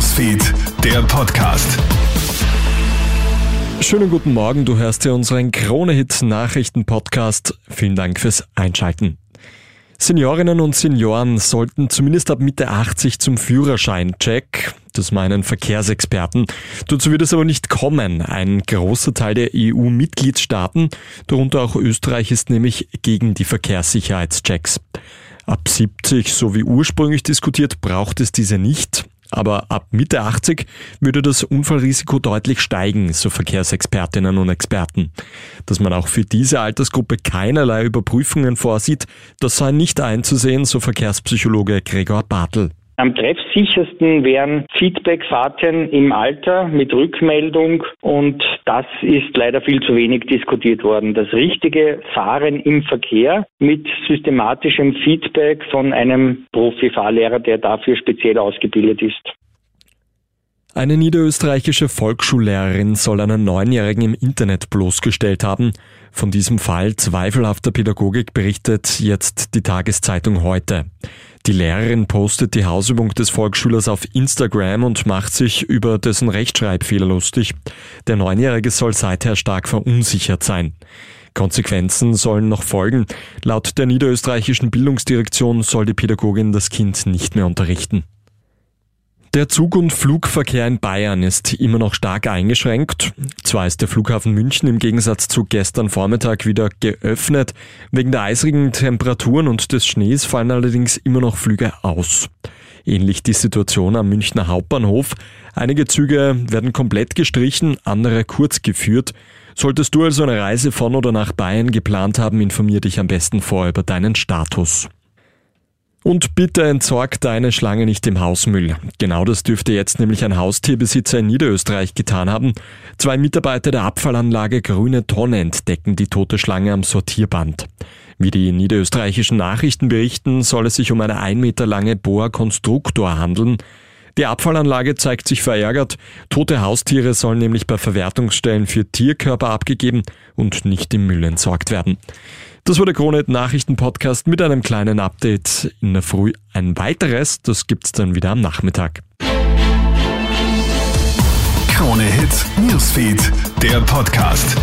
Newsfeed, der Podcast. Schönen guten Morgen, du hörst hier unseren Krone-Hit Nachrichten-Podcast. Vielen Dank fürs Einschalten. Seniorinnen und Senioren sollten zumindest ab Mitte 80 zum Führerschein-Check. Das meinen Verkehrsexperten. Dazu wird es aber nicht kommen. Ein großer Teil der EU-Mitgliedstaaten, darunter auch Österreich, ist nämlich gegen die Verkehrssicherheitschecks. Ab 70, so wie ursprünglich diskutiert, braucht es diese nicht. Aber ab Mitte 80 würde das Unfallrisiko deutlich steigen, so Verkehrsexpertinnen und Experten. Dass man auch für diese Altersgruppe keinerlei Überprüfungen vorsieht, das sei nicht einzusehen, so Verkehrspsychologe Gregor Bartel. Am treffsichersten wären Feedbackfahrten im Alter mit Rückmeldung und das ist leider viel zu wenig diskutiert worden. Das richtige Fahren im Verkehr mit systematischem Feedback von einem Profifahrlehrer, der dafür speziell ausgebildet ist. Eine niederösterreichische Volksschullehrerin soll einen Neunjährigen im Internet bloßgestellt haben. Von diesem Fall zweifelhafter Pädagogik berichtet jetzt die Tageszeitung heute. Die Lehrerin postet die Hausübung des Volksschülers auf Instagram und macht sich über dessen Rechtschreibfehler lustig. Der Neunjährige soll seither stark verunsichert sein. Konsequenzen sollen noch folgen. Laut der niederösterreichischen Bildungsdirektion soll die Pädagogin das Kind nicht mehr unterrichten. Der Zug- und Flugverkehr in Bayern ist immer noch stark eingeschränkt. Zwar ist der Flughafen München im Gegensatz zu gestern Vormittag wieder geöffnet. Wegen der eisrigen Temperaturen und des Schnees fallen allerdings immer noch Flüge aus. Ähnlich die Situation am Münchner Hauptbahnhof. Einige Züge werden komplett gestrichen, andere kurz geführt. Solltest du also eine Reise von oder nach Bayern geplant haben, informier dich am besten vor über deinen Status. Und bitte entsorg deine Schlange nicht im Hausmüll. Genau das dürfte jetzt nämlich ein Haustierbesitzer in Niederösterreich getan haben. Zwei Mitarbeiter der Abfallanlage Grüne Tonne entdecken die tote Schlange am Sortierband. Wie die niederösterreichischen Nachrichten berichten, soll es sich um eine ein Meter lange Boa Constructor handeln. Die Abfallanlage zeigt sich verärgert. Tote Haustiere sollen nämlich bei Verwertungsstellen für Tierkörper abgegeben und nicht im Müll entsorgt werden. Das war der Krone Nachrichten Podcast mit einem kleinen Update in der Früh. Ein weiteres, das gibt's dann wieder am Nachmittag. Krone Hits, Newsfeed, der Podcast.